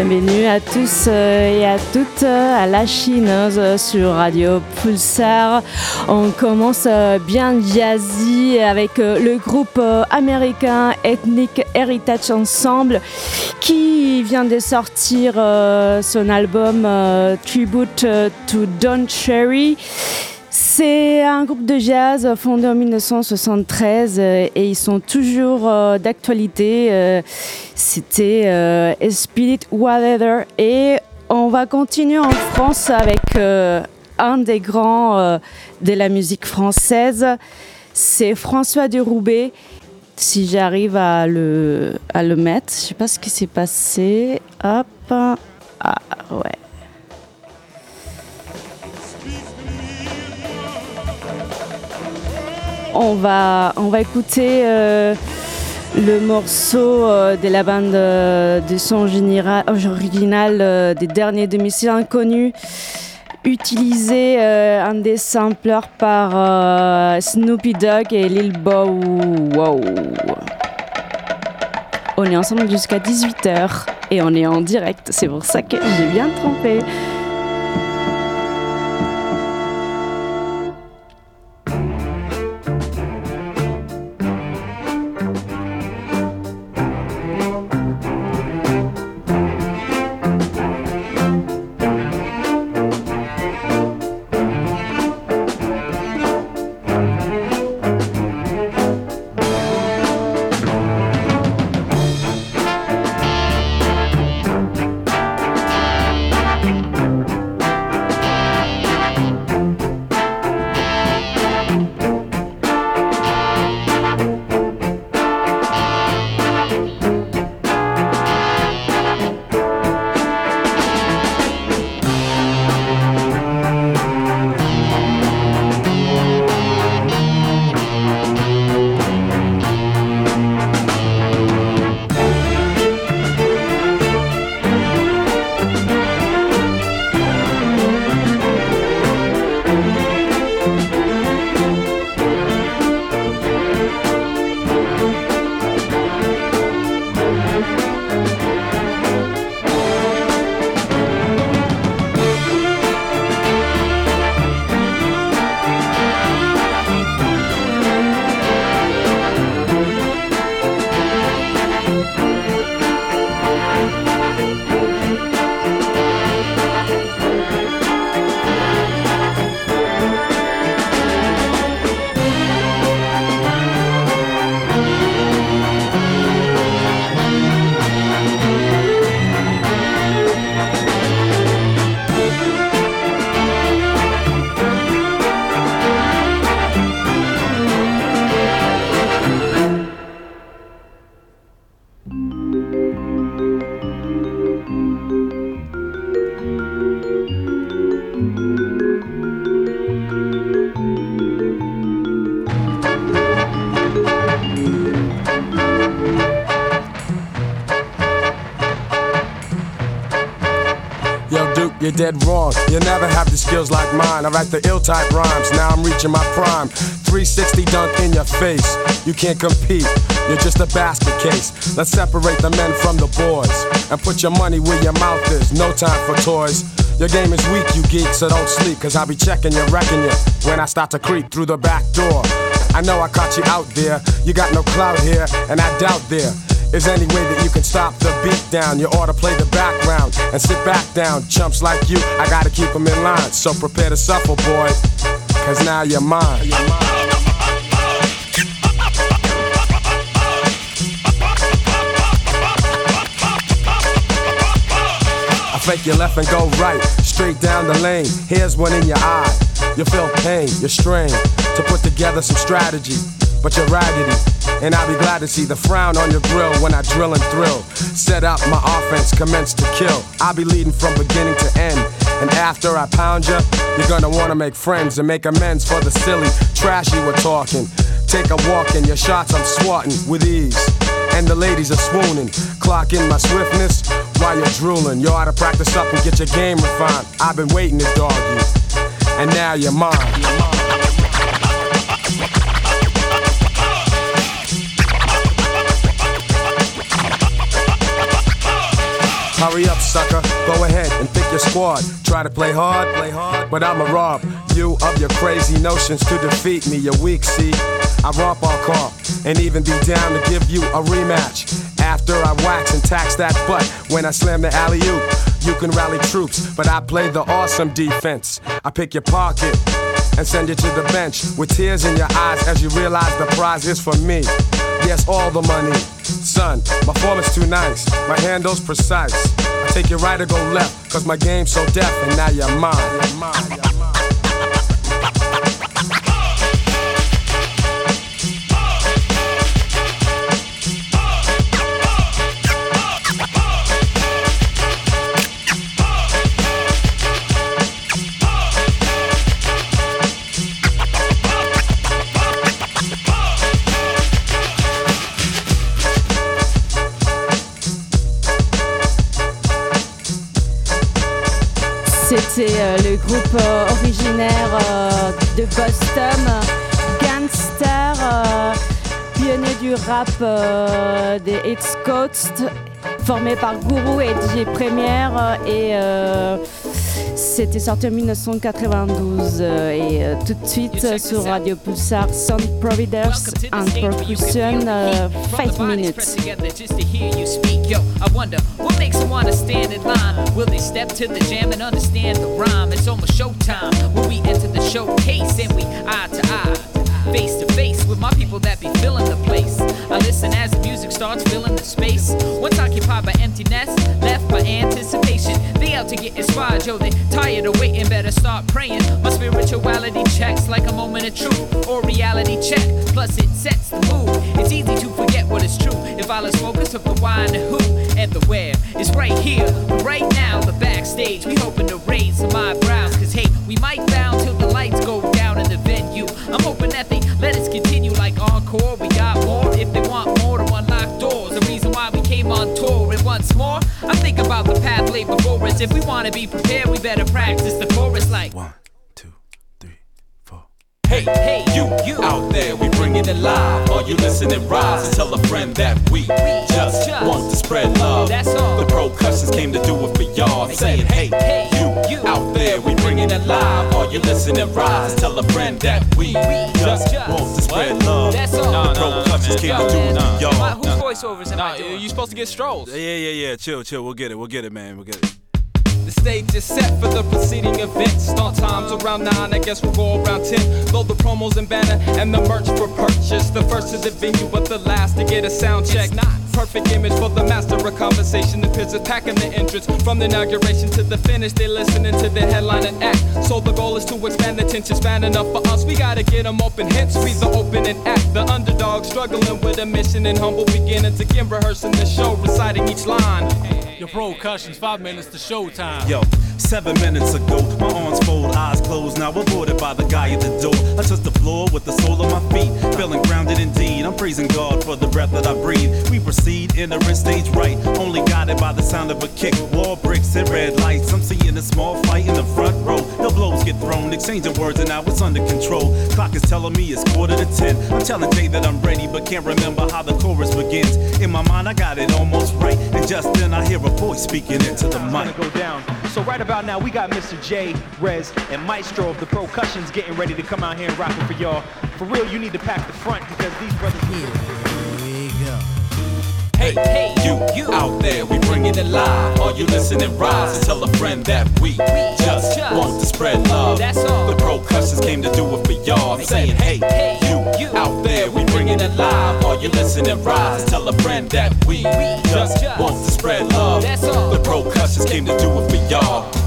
Bienvenue à tous euh, et à toutes à la chineuse sur Radio Pulsar. On commence euh, bien jazzy avec euh, le groupe américain Ethnic Heritage Ensemble qui vient de sortir son album Tribute to Don Cherry. C'est un groupe de jazz fondé en 1973 et ils sont toujours d'actualité. C'était euh, Spirit Whatever. Et on va continuer en France avec euh, un des grands euh, de la musique française. C'est François de Roubaix. Si j'arrive à le, à le mettre, je sais pas ce qui s'est passé. Hop. Ah, ouais. On va, écouter le morceau euh, de la bande euh, de son original euh, des derniers domiciles inconnus utilisé un des samplers par Snoopy Dogg et Lil Bow Wow. On est ensemble jusqu'à 18h et on est en direct, c'est pour ça que j'ai bien trompé. You're dead wrong. You never have the skills like mine. I write the ill type rhymes. Now I'm reaching my prime. 360 dunk in your face. You can't compete. You're just a basket case. Let's separate the men from the boys and put your money where your mouth is. No time for toys. Your game is weak, you geek, so don't sleep, cause I'll be checking you, wrecking you when I start to creep through the back door. I know I caught you out there, you got no clout here, and I doubt there is any way that you can stop the beat down. You ought to play the background and sit back down. Chumps like you, I gotta keep them in line. So prepare to suffer, boy, cause now you're mine. You're mine. I fake your left and go right, straight down the lane. Here's one in your eye. You feel pain, you're strained to put together some strategy, but you're raggedy. And I'll be glad to see the frown on your grill when I drill and thrill. Set up my offense, commence to kill. I'll be leading from beginning to end. And after I pound you, you're gonna wanna make friends and make amends for the silly trash you were talking. Take a walk and your shots I'm swatting with ease. And the ladies are swooning. Clock in my swiftness while you're drooling. You ought to practice up and get your game refined. I've been waiting to dog you. And now you're mine. Hurry up, sucker. Go ahead and pick your squad. Try to play hard, play hard, but I'ma rob you of your crazy notions to defeat me. You're weak, see. I romp all car and even be down to give you a rematch. After I wax and tax that butt when I slam the alley oop, you can rally troops, but I play the awesome defense. I pick your pocket and send you to the bench with tears in your eyes as you realize the prize is for me. Yes, all the money. Son, my form is too nice, my handle's precise. I take you right or go left, cause my game's so deaf, and now you're mine. You're mine. You're mine. C'était euh, le groupe euh, originaire euh, de Boston, Gangster, pionnier du rap des East Coast, formé par Guru et DJ Première et c'était sorti en 1992 euh, et euh, tout de suite sur Radio Pulsar Sound Providers and Percussion 5 minutes. I wonder what makes them wanna stand in line. Will they step to the jam and understand the rhyme? It's almost showtime when we enter the showcase and we eye to eye, face to face with my people that be filling the place. I listen as the music starts filling the space. Once occupied by emptiness, left by anticipation. They out to get inspired, yo. They tired of waiting, better start praying. My spirituality checks like a moment of truth or reality check. Plus, it sets the mood. It's easy to forget what is true if I lose focus of the why and the who and the where. It's right here, right now, the backstage. We hoping to raise some eyebrows, cause hey, we might bound till the lights go down in the venue. I'm hoping before us. If we wanna be prepared, we better practice the chorus like one. Hey, hey, you, you out there, we bring it alive. Are you listening? Rise and tell a friend that we, we just, just want to spread love. That's all. The percussions came to do it for y'all. Saying, hey, hey, you, you out there, we bring it alive. Are you listening? Rise and tell a friend that we, we just, just want to spread love. That's all. No, the no, percussions came to do it for y'all. Whose voiceovers am I doing? You supposed to get strolls. Yeah, yeah, yeah. Chill, chill. We'll get it. We'll get it, man. We'll get it. The stage is set for the preceding event. Start times around 9, I guess we'll go around 10. Load the promos and banner and the merch for purchase. The first to the venue, but the last to get a sound check. Not perfect image for the master of conversation. The are packing the entrance from the inauguration to the finish. They listening to the headline and act. So the goal is to expand the tension span enough for us. We gotta get them open, hence we the opening act. The underdog struggling with a mission and humble beginnings again, rehearsing the show, reciting each line. Your Percussions, five minutes to showtime. Yo, seven minutes ago, my arms fold, eyes closed. Now aborted by the guy at the door. I touch the floor with the sole of my feet, feeling grounded indeed. I'm praising God for the breath that I breathe. We proceed, in entering stage right, only guided by the sound of a kick. Wall bricks and red lights. I'm seeing a small fight in the front row. The blows get thrown, exchanging words, and now it's under control. Clock is telling me it's quarter to ten. I'm telling Jay that I'm ready, but can't remember how the chorus begins. In my mind, I got it almost right, and just then I hear a voice speaking into the mic. Go down. So right about now, we got Mr. J, Rez, and Maestro of the Percussions getting ready to come out here and rock it for y'all. For real, you need to pack the front because these brothers. Here we go. Hey, hey, you, you out there, we bringing it live. Are you listening? Rise and tell a friend that we, we just, just want to spread love. That's all. The Percussions came to do it for y'all. I'm saying, hey, hey, you, you out there, we bringing it live. Are you listening? Rise and tell a friend that we, we just, just want to spread love. That's all. The Percussions came to do it for y'all.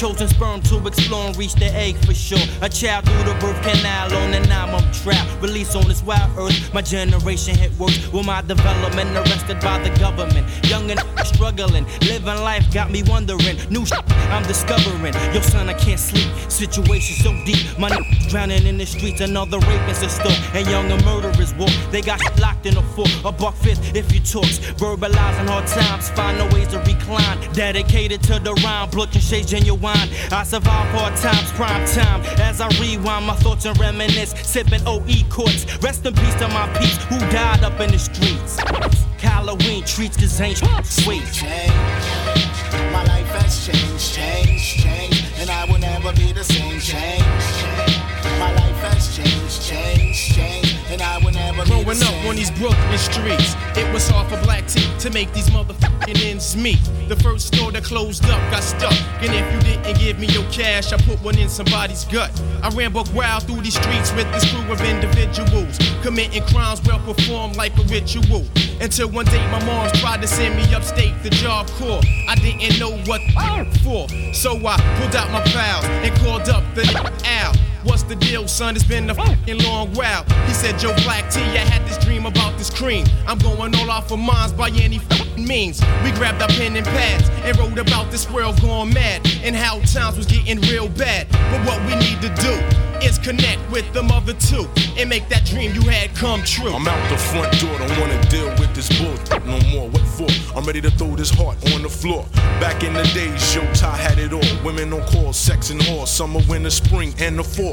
Chosen sperm to explore and reach the egg for sure. A child through the birth canal on an album trap. Release on this wild earth. My generation hit work with my development arrested by the government. Young and struggling, living life got me wondering. New shit I'm discovering. Yo, son, I can't sleep. Situation so deep. My drowning in the streets. Another rapist is store. And younger murderers walk. They got locked in a fort. A buck fifth if you talks. Verbalizing hard times. Find no ways to recline. Dedicated to the rhyme. Blood and shades genuine. I survive hard times, prime time. As I rewind my thoughts and reminisce, sipping OE courts. Rest in peace to my peeps who died up in the streets. Halloween treats cause ain't sweet. My life has changed, changed, changed, and I will never be the same. Change, change. My life has changed, changed, changed and I will never Growing up on these Brooklyn streets, it was hard for black teeth to make these motherfucking ends meet. The first store that closed up got stuck, and if you didn't give me your cash, I put one in somebody's gut. I ran buck wild through these streets with this crew of individuals, committing crimes well performed like a ritual. Until one day my mom tried to send me upstate the job corps. I didn't know what for, so I pulled out my files and called up the Al. What's the deal, son? It's been a fucking long while. He said, Joe Black T, I had this dream about this cream. I'm going all off of mines by any fucking means. We grabbed our pen and pads and wrote about this world going mad and how times was getting real bad. But what we need to do is connect with the mother too and make that dream you had come true. I'm out the front door, don't wanna deal with this bull no more. What for? I'm ready to throw this heart on the floor. Back in the days, yo, Ty had it all. Women on call, sex and all. summer, winter, spring, and the fall.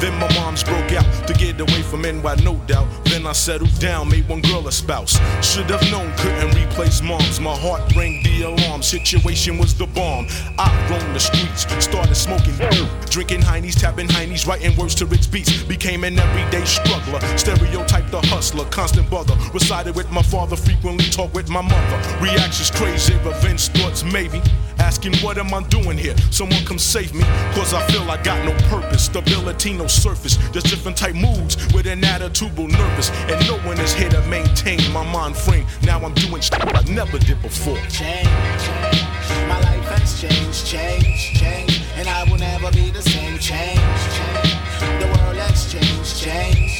Then my moms broke out to get away from NY, no doubt. Then I settled down, made one girl a spouse. Should have known, couldn't replace moms. My heart rang the alarm, situation was the bomb. I roamed the streets, started smoking, drinking heinies, tapping heinies, writing words to rich beats. Became an everyday struggler, stereotyped the hustler, constant bother. Resided with my father, frequently talk with my mother. Reactions crazy, revenge thoughts maybe. Asking what am I doing here? Someone come save me, cause I feel I got no purpose. Stability, no surface, just different type moods with an attitudinal nervous. And no one is here to maintain my mind frame. Now I'm doing shit I never did before. Change, change. My life has changed, changed, changed. And I will never be the same. Change, change. The world has changed, changed,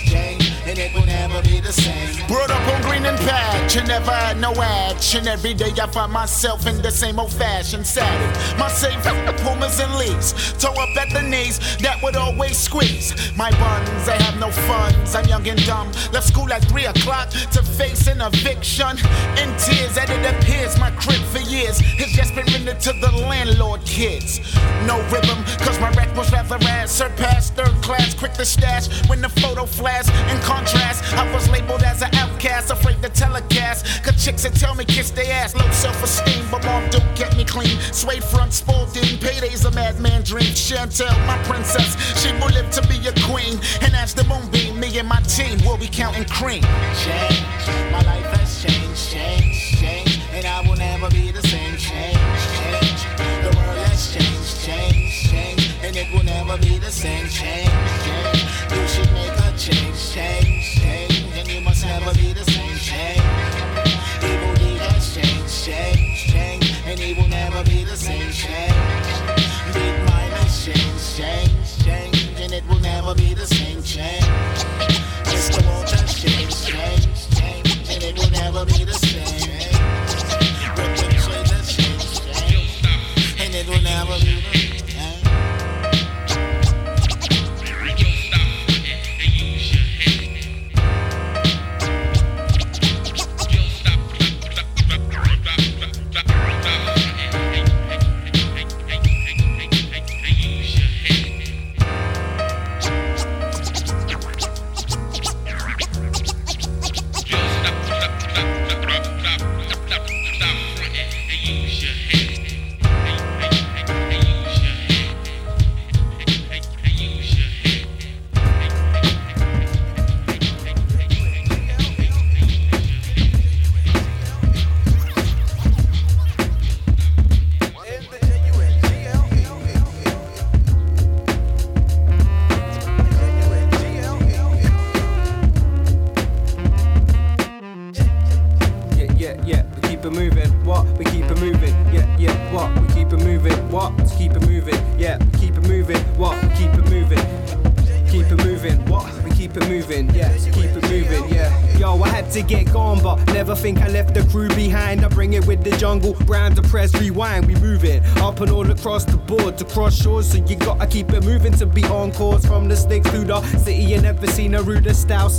and it will never be the same. Brought up on green and patch, and never had no action. Every day I find myself in the same old fashioned saddle. My same pumas and leaves, toe up at the knees, that would always squeeze. My buns, I have no funds, I'm young and dumb. Left school at 3 o'clock to face an eviction. In tears, as it appears, my crib for years has just been rented to the landlord kids. No rhythm, cause my rec was rather ass, surpassed third class, quick to stash when the photo flash. In contrast, I was labeled as an outcast, afraid to telecast. Cause chicks that tell me kiss their ass, low self esteem, but mom do kept me clean. Suede front, sporting, paydays a madman dream. Chantel, my princess, she will live to be a queen. And as the moonbeam, me and my team will be counting cream. Change, my life has changed, changed, changed, and I will never be the same. Change, change, the world has changed, changed, changed, and it will never be the same. Change, change, you should make a change, change, Change, changed, changed, and it will never be the same. Change. World changed, changed, and it will never be the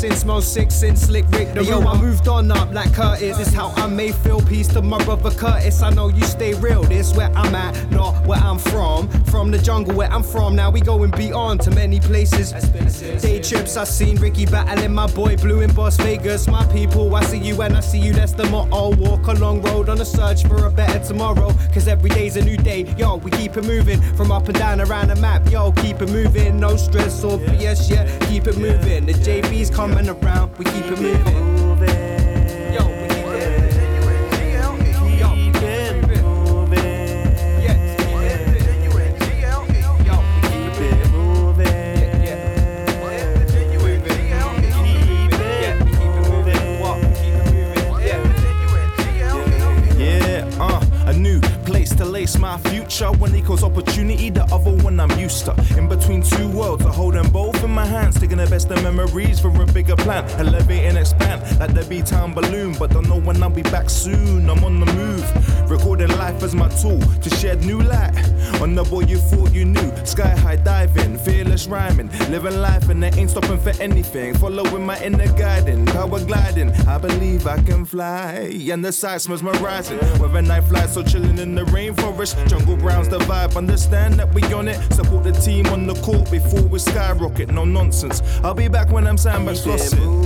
ruder style since Mo Six since Slick Rick. The yo, I moved on up like Curtis. This how I may feel. Peace to my brother Curtis. I know you stay real. This where I'm at, not where I'm from. From the jungle where I'm from. Now we going beyond to many places. Day trips I seen Ricky battling my boy Blue in Las Vegas. My people, I see you and I see you. That's the motto. Walk a long road on a search for a better tomorrow. Cause every day's a new day. Yo, we keep it moving from up and down around the map. Yo, keep it moving. No stress or BS, yeah. Keep it moving. The JB's coming around. We keep it moving. But don't know when I'll be back soon. I'm on the move. Recording life as my tool to shed new light on the boy you thought you knew. Sky high diving, fearless rhyming. Living life and I ain't stopping for anything. Following my inner guiding, power gliding. I believe I can fly. And the sights mesmerizing. Whether night flies, so chilling in the rainforest. Jungle Brown's the vibe, understand that we on it. Support the team on the court before we skyrocket. No nonsense. I'll be back when I'm sandbags flossing.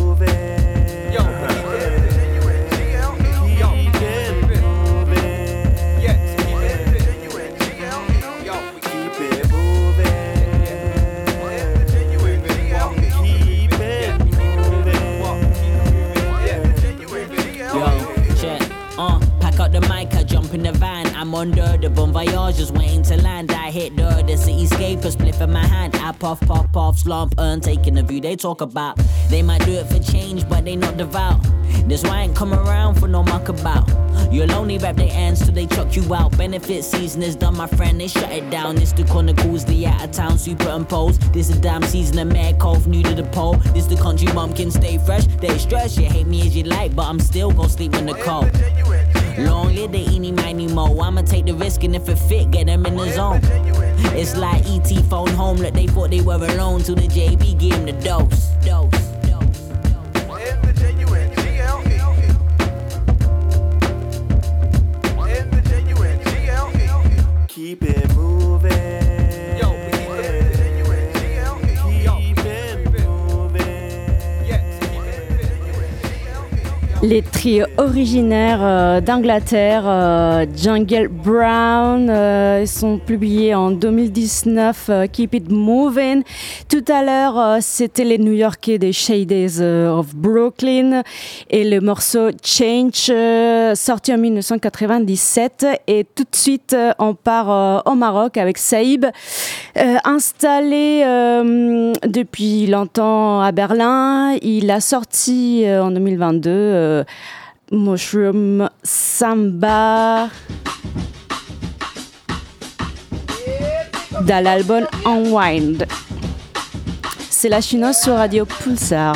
I'm under the bon voyage, just waiting to land. I hit the, the cityscape, a spliff in my hand. I puff, puff, puff, slump, earn, taking the view they talk about. They might do it for change, but they not devout. This why I ain't come around for no muck about. You'll only rap their ends till they chuck you out. Benefit season is done, my friend, they shut it down. This the Chronicles, the out of town superimposed. This is damn season of Mad Cove, new to the pole. This the country bumpkin, stay fresh. They stress, you hate me as you like, but I'm still gon' sleep in the cold. Long live the eeny, miny, mo. I'ma take the risk, and if it fit, get them in the zone. It's like ET phone home, like they thought they were alone. Till the JB gave him the dose. Dose. Keep it Les trios originaires euh, d'Angleterre, euh, Jungle Brown, euh, sont publiés en 2019, Keep It Moving. Tout à l'heure, c'était les New Yorkais des Shades of Brooklyn et le morceau Change, sorti en 1997. Et tout de suite, on part au Maroc avec Saïb, installé depuis longtemps à Berlin. Il a sorti en 2022 euh, Mushroom Samba dans l'album Unwind. C'est la chinoise sur Radio Pulsar.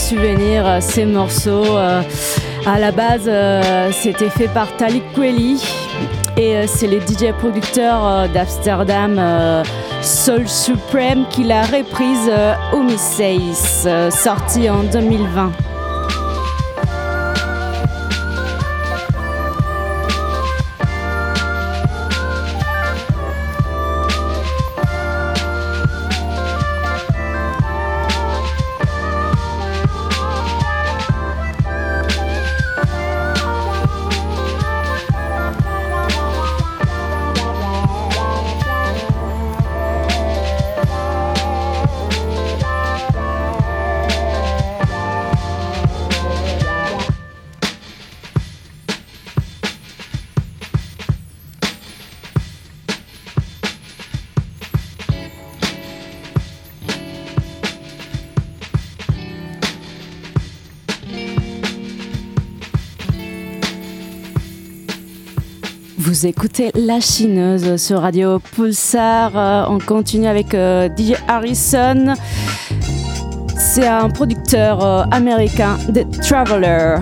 Souvenirs, ces morceaux. À la base, c'était fait par Talik Kweli et c'est le DJ producteur d'Amsterdam, Soul Supreme, qui l'a reprise au Miss sorti en 2020. Vous écoutez La Chineuse sur Radio Pulsar. Euh, on continue avec euh, DJ Harrison. C'est un producteur euh, américain, The Traveler.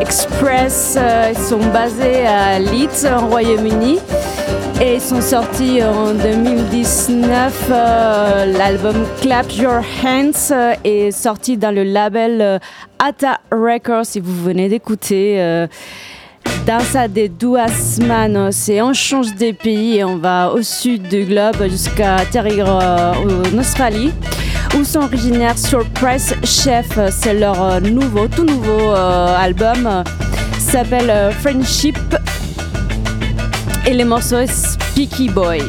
Express. Ils sont basés à Leeds, en Royaume-Uni. Et ils sont sortis en 2019. L'album Clap Your Hands est sorti dans le label Ata Records. Si vous venez d'écouter. Dansa de duas manos et on change des pays et on va au sud du globe jusqu'à atterrir en Australie où sont originaires Surprise Chef. C'est leur euh, nouveau, tout nouveau euh, album. s'appelle euh, Friendship et les morceaux Speaky Boy.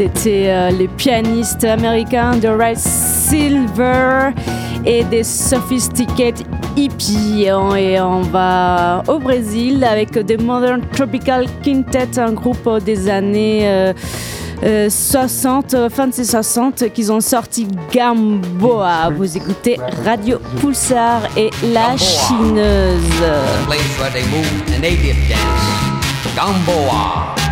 C'était euh, les pianistes américains de Red Silver et des Sophisticated Hippies. Et on va au Brésil avec The Modern Tropical Quintet, un groupe des années 60, euh, euh, fin de ces 60, qu'ils ont sorti Gamboa. Vous écoutez Radio Pulsar et La Chineuse. Gamboa.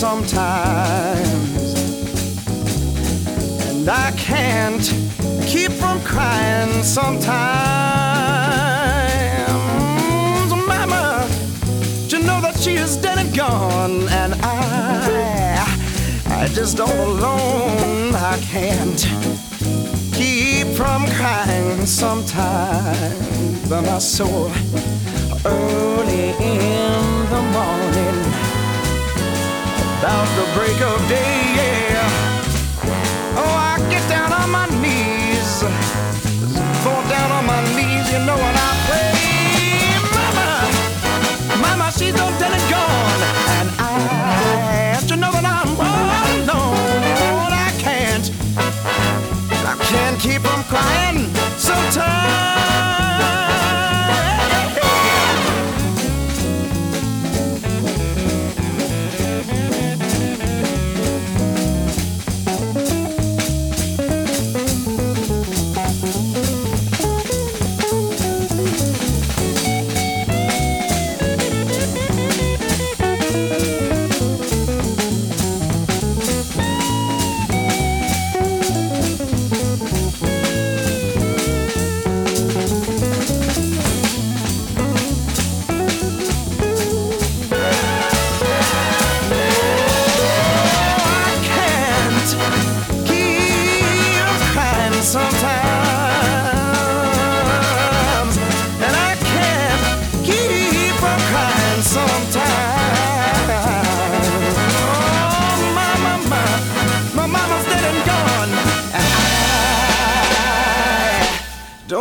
Sometimes. And I can't keep from crying sometimes. Mama, you know that she is dead and gone. And I, I just all alone. I can't keep from crying sometimes. But my soul the break of day,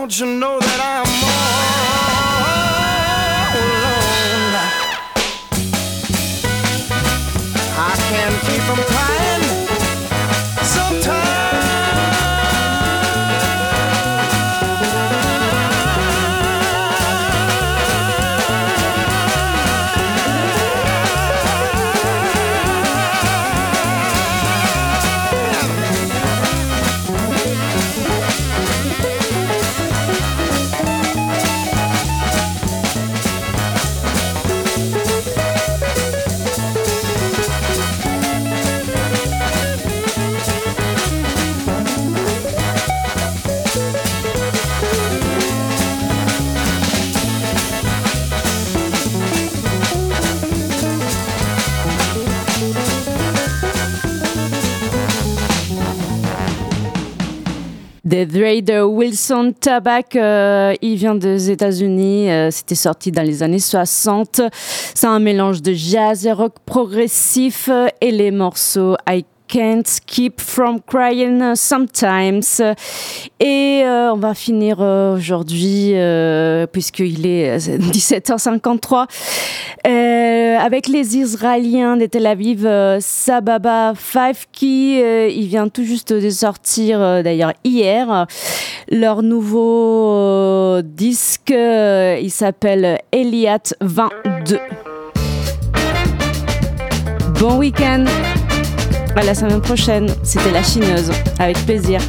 don't you know Raider Wilson Tabac, euh, il vient des États-Unis. euh, C'était sorti dans les années 60. C'est un mélange de jazz et rock progressif euh, et les morceaux I Can't Keep From Crying Sometimes. Et euh, on va finir euh, aujourd'hui, euh, puisqu'il est euh, 17h53, euh, avec les Israéliens de Tel Aviv, Sababa Five qui il vient tout juste de sortir, d'ailleurs hier, leur nouveau disque. il s'appelle Eliat 22. Bon week-end! À la semaine prochaine, c'était la chineuse, avec plaisir.